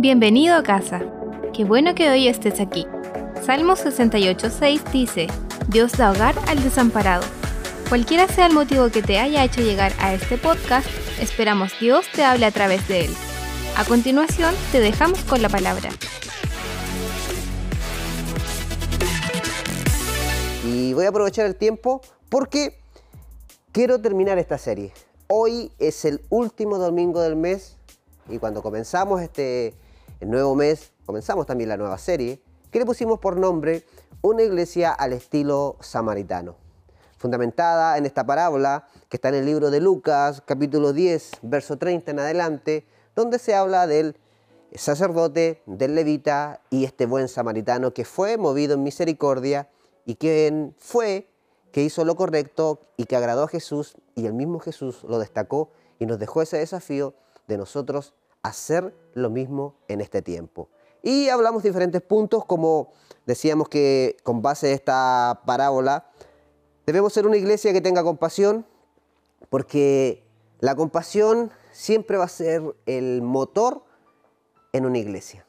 Bienvenido a casa. Qué bueno que hoy estés aquí. Salmo 68.6 dice, Dios da hogar al desamparado. Cualquiera sea el motivo que te haya hecho llegar a este podcast, esperamos Dios te hable a través de él. A continuación, te dejamos con la palabra. Y voy a aprovechar el tiempo porque quiero terminar esta serie. Hoy es el último domingo del mes y cuando comenzamos este el nuevo mes, comenzamos también la nueva serie que le pusimos por nombre Una iglesia al estilo samaritano. Fundamentada en esta parábola que está en el libro de Lucas, capítulo 10, verso 30 en adelante, donde se habla del sacerdote, del levita y este buen samaritano que fue movido en misericordia y quien fue, que hizo lo correcto y que agradó a Jesús y el mismo Jesús lo destacó y nos dejó ese desafío de nosotros hacer lo mismo en este tiempo. Y hablamos diferentes puntos, como decíamos que con base a esta parábola, debemos ser una iglesia que tenga compasión, porque la compasión siempre va a ser el motor en una iglesia.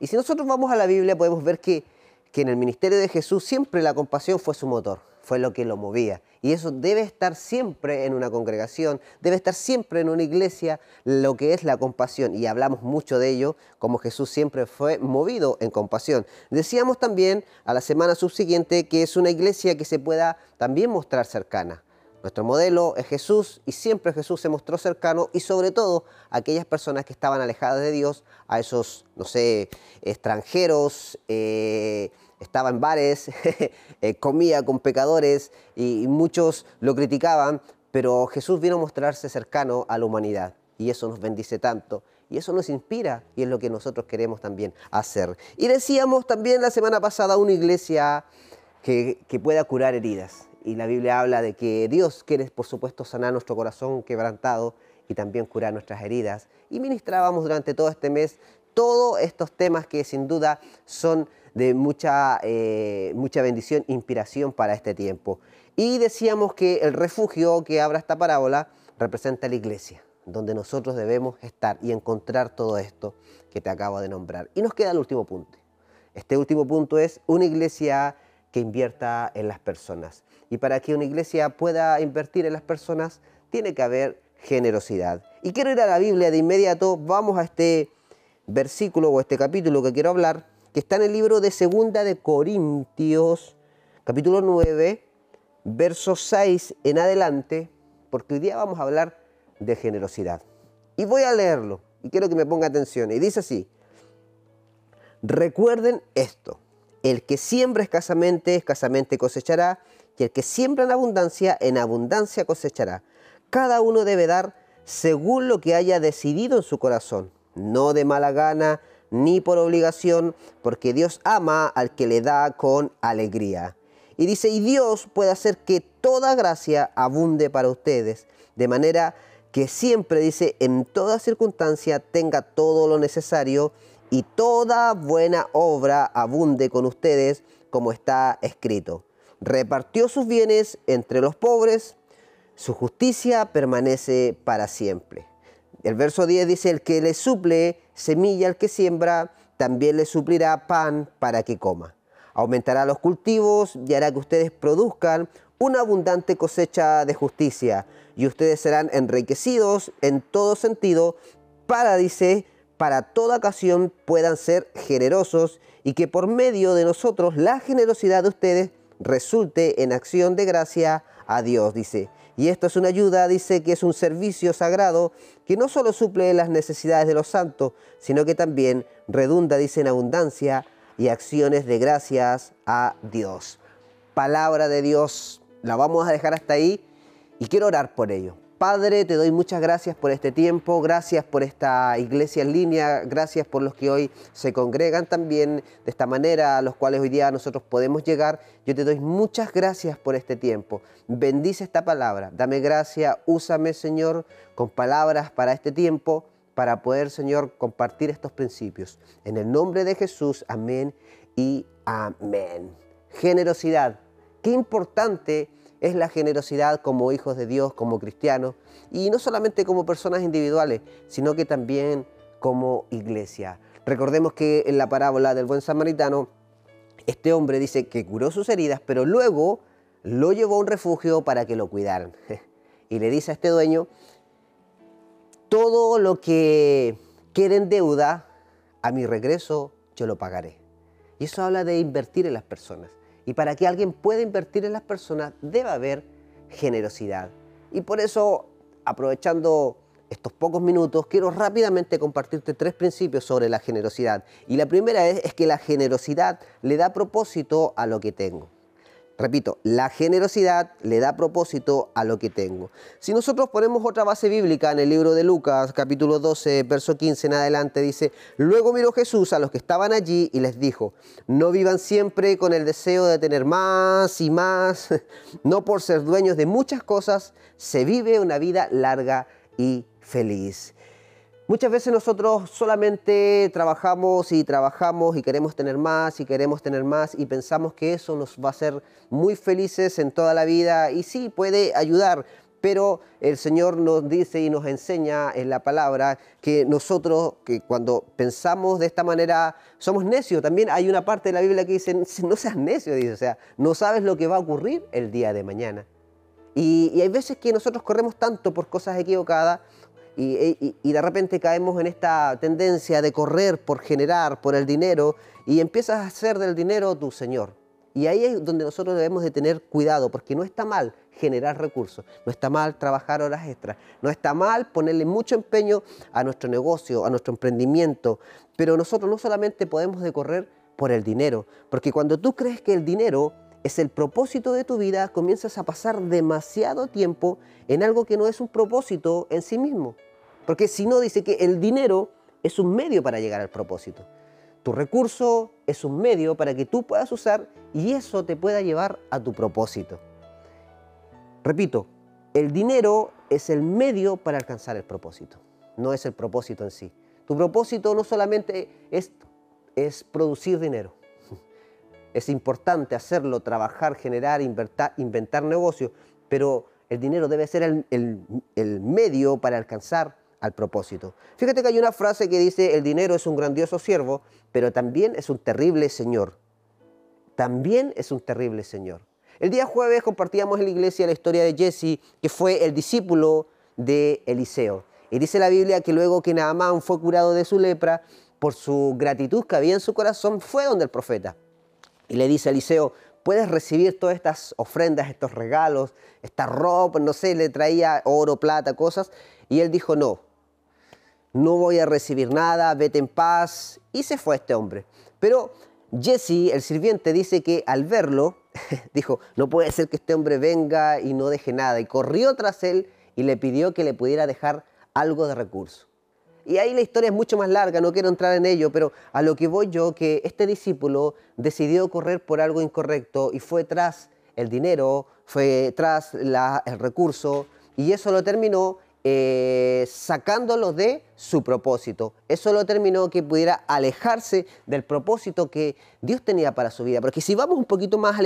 Y si nosotros vamos a la Biblia podemos ver que, que en el ministerio de Jesús siempre la compasión fue su motor, fue lo que lo movía. Y eso debe estar siempre en una congregación, debe estar siempre en una iglesia lo que es la compasión. Y hablamos mucho de ello, como Jesús siempre fue movido en compasión. Decíamos también a la semana subsiguiente que es una iglesia que se pueda también mostrar cercana. Nuestro modelo es Jesús y siempre Jesús se mostró cercano y sobre todo a aquellas personas que estaban alejadas de Dios, a esos, no sé, extranjeros, eh, estaba en bares, eh, comía con pecadores y, muchos lo criticaban, pero Jesús vino a mostrarse cercano a la humanidad y eso nos bendice tanto. Y eso nos inspira y es lo que nosotros queremos también hacer. Y decíamos también la semana pasada una iglesia que, que pueda curar heridas. Y la Biblia habla de que Dios quiere, por supuesto, sanar nuestro corazón quebrantado y también curar nuestras heridas. Y ministrábamos durante todo este mes todos estos temas que sin duda son de mucha, eh, mucha bendición, inspiración para este tiempo. Y decíamos que el refugio que abra esta parábola representa la iglesia, donde nosotros debemos estar y encontrar todo esto que te acabo de nombrar. Y nos queda el último punto. Este último punto es una iglesia que invierta en las personas. Y para que una iglesia pueda invertir en las personas, tiene que haber generosidad. Y quiero ir a la Biblia de inmediato, vamos a este versículo o este capítulo que quiero hablar, que está en el libro de Segunda de Corintios, capítulo 9, verso 6 en adelante, porque hoy día vamos a hablar de generosidad. Y voy a leerlo, y quiero que me ponga atención. Y dice así, recuerden esto, el que siembra escasamente, escasamente cosechará, y el que siembra en abundancia, en abundancia cosechará. Cada uno debe dar según lo que haya decidido en su corazón, no de mala gana, ni por obligación, porque Dios ama al que le da con alegría. Y dice, y Dios puede hacer que toda gracia abunde para ustedes, de manera que siempre, dice, en toda circunstancia tenga todo lo necesario y toda buena obra abunde con ustedes, como está escrito. Repartió sus bienes entre los pobres, su justicia permanece para siempre. El verso 10 dice, el que le suple semilla al que siembra, también le suplirá pan para que coma. Aumentará los cultivos y hará que ustedes produzcan una abundante cosecha de justicia y ustedes serán enriquecidos en todo sentido para, dice, para toda ocasión puedan ser generosos y que por medio de nosotros la generosidad de ustedes resulte en acción de gracia a Dios, dice. Y esto es una ayuda, dice que es un servicio sagrado que no solo suple las necesidades de los santos, sino que también redunda, dice, en abundancia y acciones de gracias a Dios. Palabra de Dios, la vamos a dejar hasta ahí y quiero orar por ello. Padre, te doy muchas gracias por este tiempo, gracias por esta iglesia en línea, gracias por los que hoy se congregan también de esta manera, a los cuales hoy día nosotros podemos llegar. Yo te doy muchas gracias por este tiempo. Bendice esta palabra, dame gracia, úsame Señor con palabras para este tiempo, para poder Señor compartir estos principios. En el nombre de Jesús, amén y amén. Generosidad, qué importante es la generosidad como hijos de Dios, como cristianos, y no solamente como personas individuales, sino que también como iglesia. Recordemos que en la parábola del buen samaritano, este hombre dice que curó sus heridas, pero luego lo llevó a un refugio para que lo cuidaran. Y le dice a este dueño, todo lo que quede en deuda, a mi regreso yo lo pagaré. Y eso habla de invertir en las personas. Y para que alguien pueda invertir en las personas, debe haber generosidad. Y por eso, aprovechando estos pocos minutos, quiero rápidamente compartirte tres principios sobre la generosidad. Y la primera es, es que la generosidad le da propósito a lo que tengo. Repito, la generosidad le da propósito a lo que tengo. Si nosotros ponemos otra base bíblica en el libro de Lucas, capítulo 12, verso 15 en adelante, dice, luego miró Jesús a los que estaban allí y les dijo, no vivan siempre con el deseo de tener más y más, no por ser dueños de muchas cosas, se vive una vida larga y feliz. Muchas veces nosotros solamente trabajamos y trabajamos y queremos tener más y queremos tener más y pensamos que eso nos va a hacer muy felices en toda la vida y sí puede ayudar, pero el Señor nos dice y nos enseña en la palabra que nosotros, que cuando pensamos de esta manera, somos necios. También hay una parte de la Biblia que dice, no seas necio, dice, o sea, no sabes lo que va a ocurrir el día de mañana. Y, y hay veces que nosotros corremos tanto por cosas equivocadas y, de repente caemos en esta tendencia de correr por generar, por el dinero, y empiezas a hacer del dinero tu Señor. Y ahí es donde nosotros debemos de tener cuidado, porque no está mal generar recursos, no está mal trabajar horas extras, no está mal ponerle mucho empeño a nuestro negocio, a nuestro emprendimiento, pero nosotros no solamente podemos de correr por el dinero, porque cuando tú crees que el dinero es el propósito de tu vida, comienzas a pasar demasiado tiempo en algo que no es un propósito en sí mismo. Porque si no, dice que el dinero es un medio para llegar al propósito. Tu recurso es un medio para que tú puedas usar y eso te pueda llevar a tu propósito. Repito, el dinero es el medio para alcanzar el propósito, no es el propósito en sí. Tu propósito no solamente es, es producir dinero, es importante hacerlo, trabajar, generar, inventar, negocios, pero el dinero debe ser el, medio para alcanzar al propósito. Fíjate que hay una frase que dice, el dinero es un grandioso siervo, pero también es un terrible señor. También es un terrible señor. El día jueves compartíamos en la iglesia la historia de Jesse, que fue el discípulo de Eliseo. Y dice la Biblia que luego que Naamán fue curado de su lepra, por su gratitud que había en su corazón, fue donde el profeta y le dice a Eliseo, puedes recibir todas estas ofrendas, estos regalos, esta ropa, no sé, le traía oro, plata, cosas. Y él dijo, no, no voy a recibir nada, vete en paz. Y se fue este hombre. Pero Jesse, el sirviente, dice que al verlo, dijo, no puede ser que este hombre venga y no deje nada. Y corrió tras él y le pidió que le pudiera dejar algo de recurso. Y ahí la historia es mucho más larga, no quiero entrar en ello, pero a lo que voy yo, que este discípulo decidió correr por algo incorrecto y fue tras el dinero, fue tras el recurso, y eso lo terminó eh, sacándolo de su propósito. Eso lo terminó que pudiera alejarse del propósito que Dios tenía para su vida. Porque si vamos un poquito más a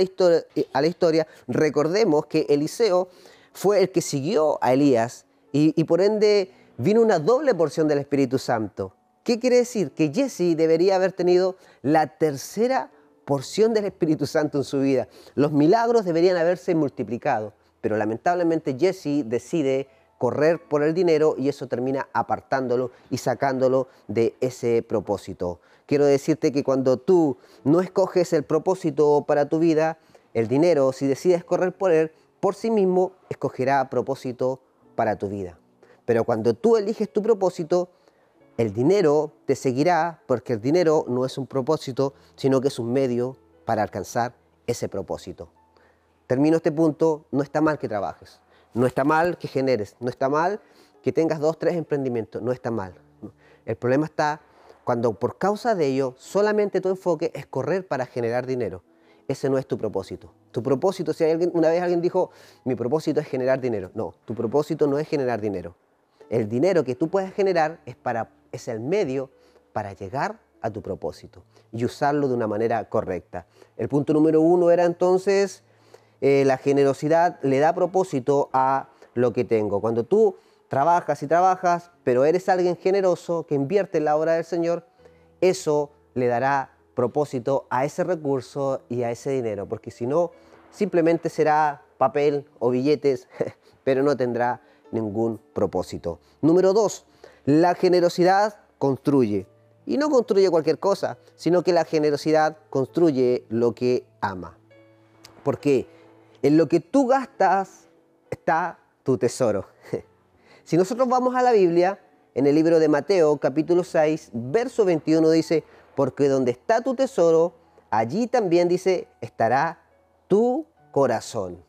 la historia, recordemos que Eliseo fue el que siguió a Elías y por ende vino una doble porción del Espíritu Santo. ¿Qué quiere decir? Que Jesse debería haber tenido la tercera porción del Espíritu Santo en su vida. Los milagros deberían haberse multiplicado, pero lamentablemente Jesse decide correr por el dinero y eso termina apartándolo y sacándolo de ese propósito. Quiero decirte que cuando tú no escoges el propósito para tu vida, el dinero, si decides correr por él, por sí mismo escogerá propósito para tu vida. Pero cuando tú eliges tu propósito, el dinero te seguirá porque el dinero no es un propósito, sino que es un medio para alcanzar ese propósito. Termino este punto, no está mal que trabajes, no está mal que generes, no está mal que tengas dos, tres emprendimientos, no está mal. El problema está cuando por causa de ello solamente tu enfoque es correr para generar dinero. Ese no es tu propósito. Tu propósito, si alguien, una vez alguien dijo, mi propósito es generar dinero. No, tu propósito no es generar dinero. El dinero que tú puedes generar es, para, es el medio para llegar a tu propósito y usarlo de una manera correcta. El punto número uno era entonces, eh, la generosidad le da propósito a lo que tengo. Cuando tú trabajas y trabajas, pero eres alguien generoso que invierte en la obra del Señor, eso le dará propósito a ese recurso y a ese dinero, porque si no, simplemente será papel o billetes, pero no tendrá ningún propósito. Número dos, la generosidad construye. Y no construye cualquier cosa, sino que la generosidad construye lo que ama. Porque en lo que tú gastas está tu tesoro. Si nosotros vamos a la Biblia, en el libro de Mateo capítulo 6, verso 21 dice, porque donde está tu tesoro, allí también dice, estará tu corazón.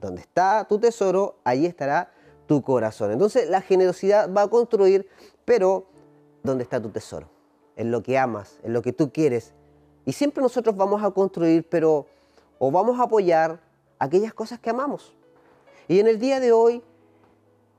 Donde está tu tesoro, allí estará tu corazón. Entonces la generosidad va a construir, pero ¿dónde está tu tesoro? En lo que amas, en lo que tú quieres. Y siempre nosotros vamos a construir, pero o vamos a apoyar aquellas cosas que amamos. Y en el día de hoy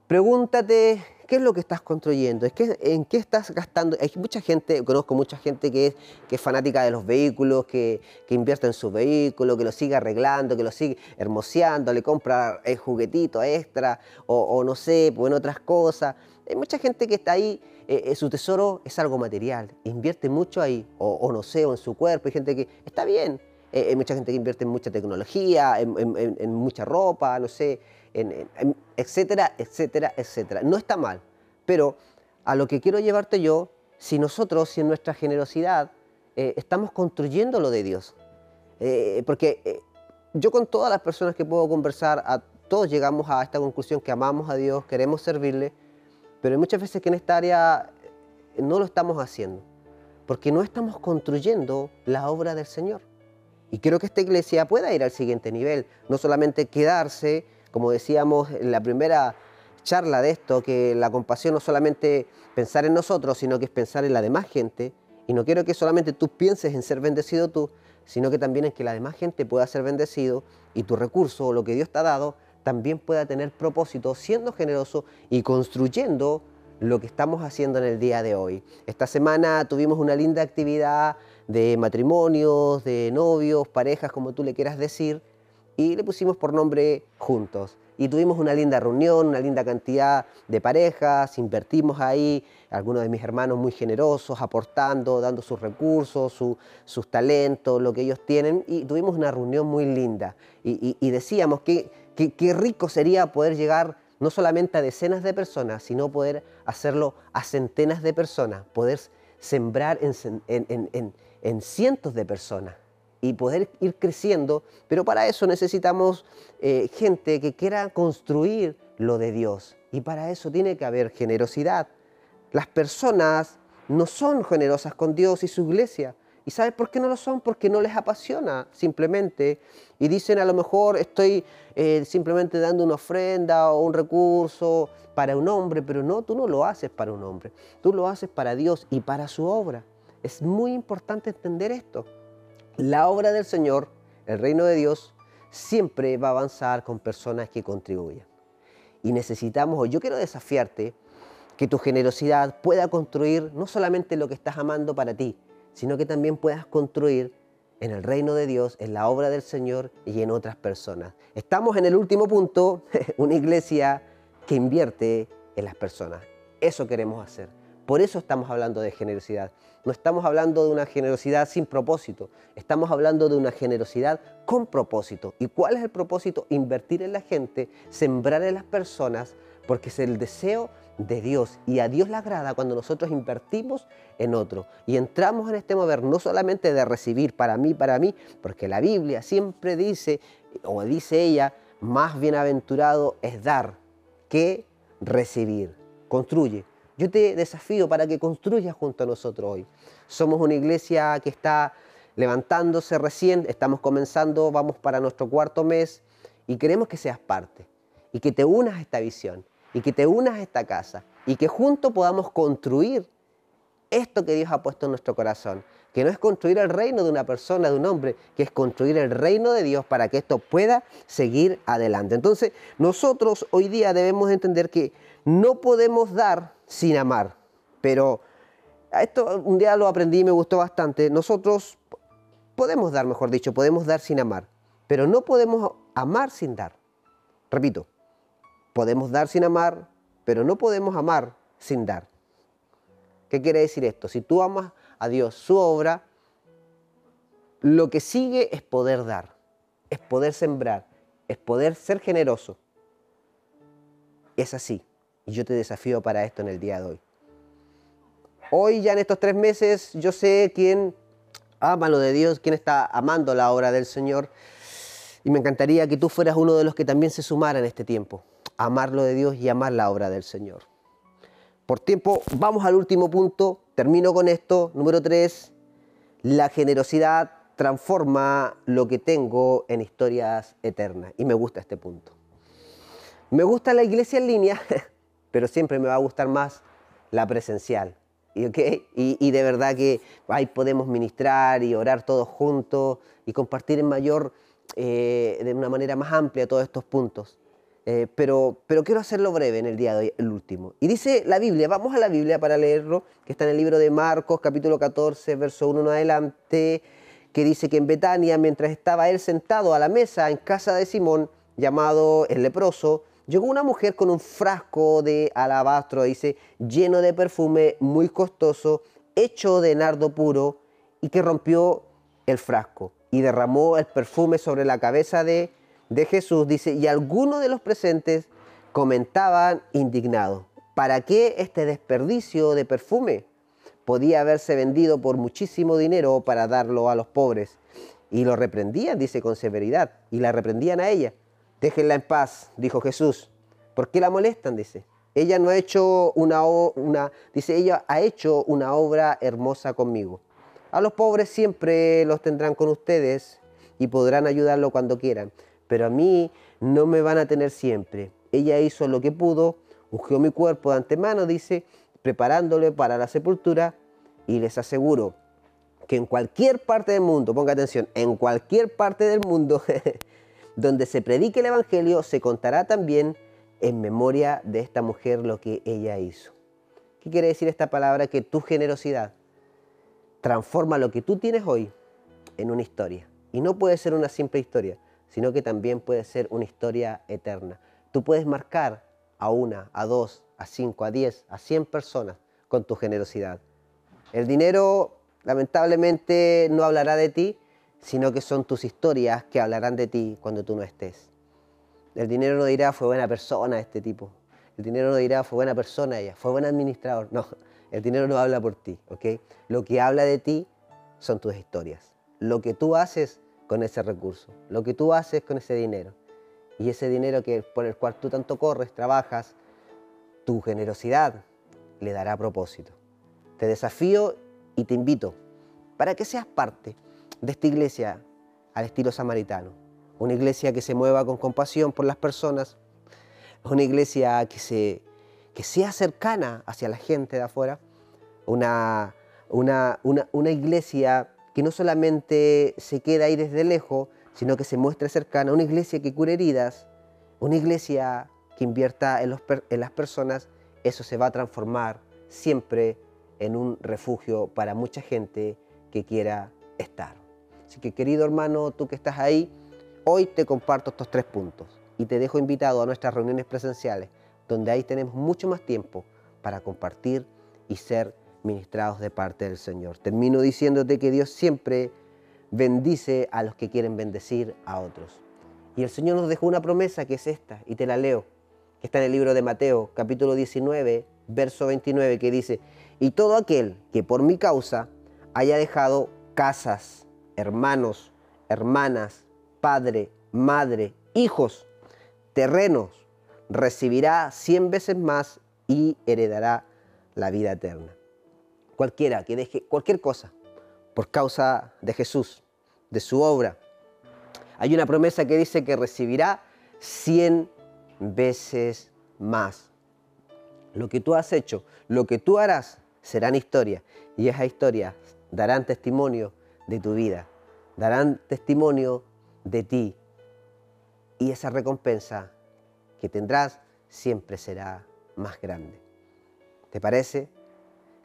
Pregúntate qué es lo que estás construyendo, en qué estás gastando. Hay mucha gente, conozco mucha gente que es, que es fanática de los vehículos, que, invierte en su vehículo, que lo sigue arreglando, que lo sigue hermoseando, le compra el juguetito extra o, no sé, pues en otras cosas. Hay mucha gente que está ahí, eh, eh, su tesoro es algo material, invierte mucho ahí, o, no sé, o en su cuerpo. Hay gente que está bien, eh, hay mucha gente que invierte en mucha tecnología, en mucha ropa, no sé etcétera, etcétera, etcétera. No está mal, pero a lo que quiero llevarte yo, si nosotros, si en nuestra generosidad eh, estamos construyendo lo de Dios, eh, porque eh, yo con todas las personas que puedo conversar, a todos llegamos a esta conclusión que amamos a Dios, queremos servirle, pero hay muchas veces que en esta área no lo estamos haciendo, porque no estamos construyendo la obra del Señor. Y quiero que esta iglesia pueda ir al siguiente nivel, no solamente quedarse como decíamos en la primera charla de esto, que la compasión no solamente pensar en nosotros, sino que es pensar en la demás gente. Y no quiero que solamente tú pienses en ser bendecido tú, sino que también en que la demás gente pueda ser bendecido y tu recurso lo que Dios te ha dado también pueda tener propósito, siendo generoso y construyendo lo que estamos haciendo en el día de hoy. Esta semana tuvimos una linda actividad de matrimonios, de novios, parejas, como tú le quieras decir, y le pusimos por nombre Juntos. Y tuvimos una linda reunión, una linda cantidad de parejas, invertimos ahí, algunos de mis hermanos muy generosos, aportando, dando sus recursos, sus talentos, lo que ellos tienen, y tuvimos una reunión muy linda. Y, decíamos que qué rico sería poder llegar no solamente a decenas de personas, sino poder hacerlo a centenas de personas, poder sembrar en cientos de personas y poder ir creciendo, pero para eso necesitamos eh, gente que quiera construir lo de Dios y para eso tiene que haber generosidad. Las personas no son generosas con Dios y su iglesia. ¿Y sabes por qué no lo son? Porque no les apasiona simplemente. Y dicen a lo mejor estoy eh, simplemente dando una ofrenda o un recurso para un hombre, pero no, tú no lo haces para un hombre. Tú lo haces para Dios y para su obra. Es muy importante entender esto. La obra del Señor, el reino de Dios, siempre va a avanzar con personas que contribuyan. Y necesitamos, o yo quiero desafiarte, que tu generosidad pueda construir no solamente lo que estás amando para ti, sino que también puedas construir en el reino de Dios, en la obra del Señor y en otras personas. Estamos en el último punto, una iglesia que invierte en las personas. Eso queremos hacer. Por eso estamos hablando de generosidad. No estamos hablando de una generosidad sin propósito, estamos hablando de una generosidad con propósito. ¿Y cuál es el propósito? Invertir en la gente, sembrar en las personas, porque es el deseo de Dios y a Dios le agrada cuando nosotros invertimos en otro y entramos en este mover no solamente de recibir para mí, para mí, porque la Biblia siempre dice, o dice ella, más bienaventurado es dar que recibir. Construye, yo te desafío para que construyas junto a nosotros hoy. Somos una iglesia que está levantándose recién, estamos comenzando, vamos para nuestro cuarto mes y queremos que seas parte y que te unas a esta visión y que te unas a esta casa y que juntos podamos construir esto que Dios ha puesto en nuestro corazón, que no es construir el reino de una persona, de un hombre, que es construir el reino de Dios para que esto pueda seguir adelante. Entonces, nosotros hoy día debemos entender que no podemos dar sin amar. Pero esto un día lo aprendí y me gustó bastante. Nosotros podemos dar, mejor dicho, podemos dar sin amar, pero no podemos amar sin dar. Repito, podemos dar sin amar, pero no podemos amar sin dar. ¿Qué quiere decir esto? Si tú amas a Dios, su obra, lo que sigue es poder dar, es poder sembrar, es poder ser generoso. Es así. Y yo te desafío para esto en el día de hoy. Hoy ya en estos tres meses yo sé quién ama lo de Dios, quién está amando la obra del Señor. Y me encantaría que tú fueras uno de los que también se sumara en este tiempo. Amar lo de Dios y amar la obra del Señor. Por tiempo, vamos al último punto. Termino con esto. Número tres, la generosidad transforma lo que tengo en historias eternas. Y me gusta este punto. Me gusta la iglesia en línea, pero siempre me va a gustar más la presencial. ¿Y, y, de verdad que ahí podemos ministrar y orar todos juntos y compartir en mayor, eh, de una manera más amplia todos estos puntos. Eh, pero, pero quiero hacerlo breve en el día de hoy, el último. Y dice la Biblia, vamos a la Biblia para leerlo, que está en el libro de Marcos, capítulo 14, verso 1 en adelante, que dice que en Betania, mientras estaba él sentado a la mesa en casa de Simón, llamado el leproso, llegó una mujer con un frasco de alabastro, dice, lleno de perfume muy costoso, hecho de nardo puro, y que rompió el frasco y derramó el perfume sobre la cabeza de, de Jesús, dice, y algunos de los presentes comentaban indignados, ¿para qué este desperdicio de perfume? Podía haberse vendido por muchísimo dinero para darlo a los pobres. Y lo reprendían, dice con severidad, y la reprendían a ella. Déjenla en paz, dijo Jesús. ¿Por qué la molestan? Dice. Ella no ha hecho una, una, dice, ella ha hecho una obra hermosa conmigo. A los pobres siempre los tendrán con ustedes y podrán ayudarlo cuando quieran, pero a mí no me van a tener siempre. Ella hizo lo que pudo, ungió mi cuerpo de antemano, dice, preparándole para la sepultura, y les aseguro que en cualquier parte del mundo, ponga atención, en cualquier parte del mundo donde se predique el Evangelio, se contará también en memoria de esta mujer lo que ella hizo. ¿Qué quiere decir esta palabra? Que tu generosidad transforma lo que tú tienes hoy en una historia. Y no puede ser una simple historia, sino que también puede ser una historia eterna. Tú puedes marcar a una, a dos, a cinco, a diez, a cien personas con tu generosidad. El dinero lamentablemente no hablará de ti, sino que son tus historias que hablarán de ti cuando tú no estés. El dinero no dirá fue buena persona este tipo. El dinero no dirá fue buena persona ella, fue buen administrador. No, el dinero no habla por ti, ¿ok? Lo que habla de ti son tus historias. Lo que tú haces con ese recurso, lo que tú haces con ese dinero. Y ese dinero que, por el cual tú tanto corres, trabajas, tu generosidad le dará propósito. Te desafío y te invito para que seas parte de esta iglesia al estilo samaritano. Una iglesia que se mueva con compasión por las personas, una iglesia que, se, que sea cercana hacia la gente de afuera, una, iglesia que no solamente se queda ahí desde lejos, sino que se muestre cercana, una iglesia que cure heridas, una iglesia que invierta en, en las personas, eso se va a transformar siempre en un refugio para mucha gente que quiera estar. Así que querido hermano, tú que estás ahí, hoy te comparto estos tres puntos y te dejo invitado a nuestras reuniones presenciales, donde ahí tenemos mucho más tiempo para compartir y ser ministrados de parte del Señor. Termino diciéndote que Dios siempre bendice a los que quieren bendecir a otros. Y el Señor nos dejó una promesa que es esta, y te la leo, que está en el libro de Mateo, capítulo 19, verso 29, que dice, y todo aquel que por mi causa haya dejado casas, hermanos, hermanas, padre, madre, hijos, terrenos, recibirá cien veces más y heredará la vida eterna. Cualquiera que deje cualquier cosa por causa de Jesús, de su obra. Hay una promesa que dice que recibirá cien veces más. Lo que tú has hecho, lo que tú harás, serán historia. Y esa historia darán testimonio de tu vida, darán testimonio de ti y esa recompensa que tendrás siempre será más grande. ¿Te parece?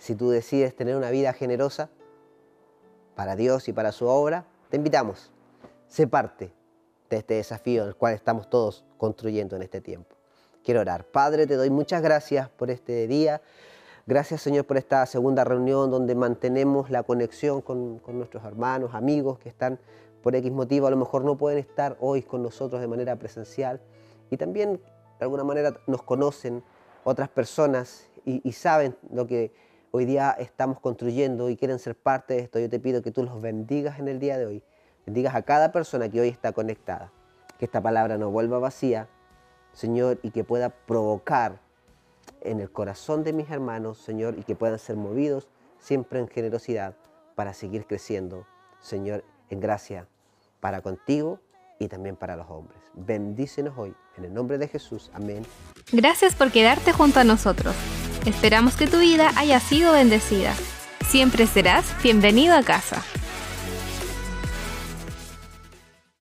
Si tú decides tener una vida generosa para Dios y para su obra, te invitamos. Sé parte de este desafío el cual estamos todos construyendo en este tiempo. Quiero orar. Padre, te doy muchas gracias por este día. Gracias Señor por esta segunda reunión donde mantenemos la conexión con, nuestros hermanos, amigos que están por X motivo, a lo mejor no pueden estar hoy con nosotros de manera presencial. Y también de alguna manera nos conocen otras personas y, saben lo que hoy día estamos construyendo y quieren ser parte de esto. Yo te pido que tú los bendigas en el día de hoy. Bendigas a cada persona que hoy está conectada. Que esta palabra no vuelva vacía, Señor, y que pueda provocar en el corazón de mis hermanos, Señor, y que puedan ser movidos siempre en generosidad para seguir creciendo, Señor, en gracia para contigo y también para los hombres. Bendícenos hoy, en el nombre de Jesús. Amén. Gracias por quedarte junto a nosotros. Esperamos que tu vida haya sido bendecida. Siempre serás bienvenido a casa.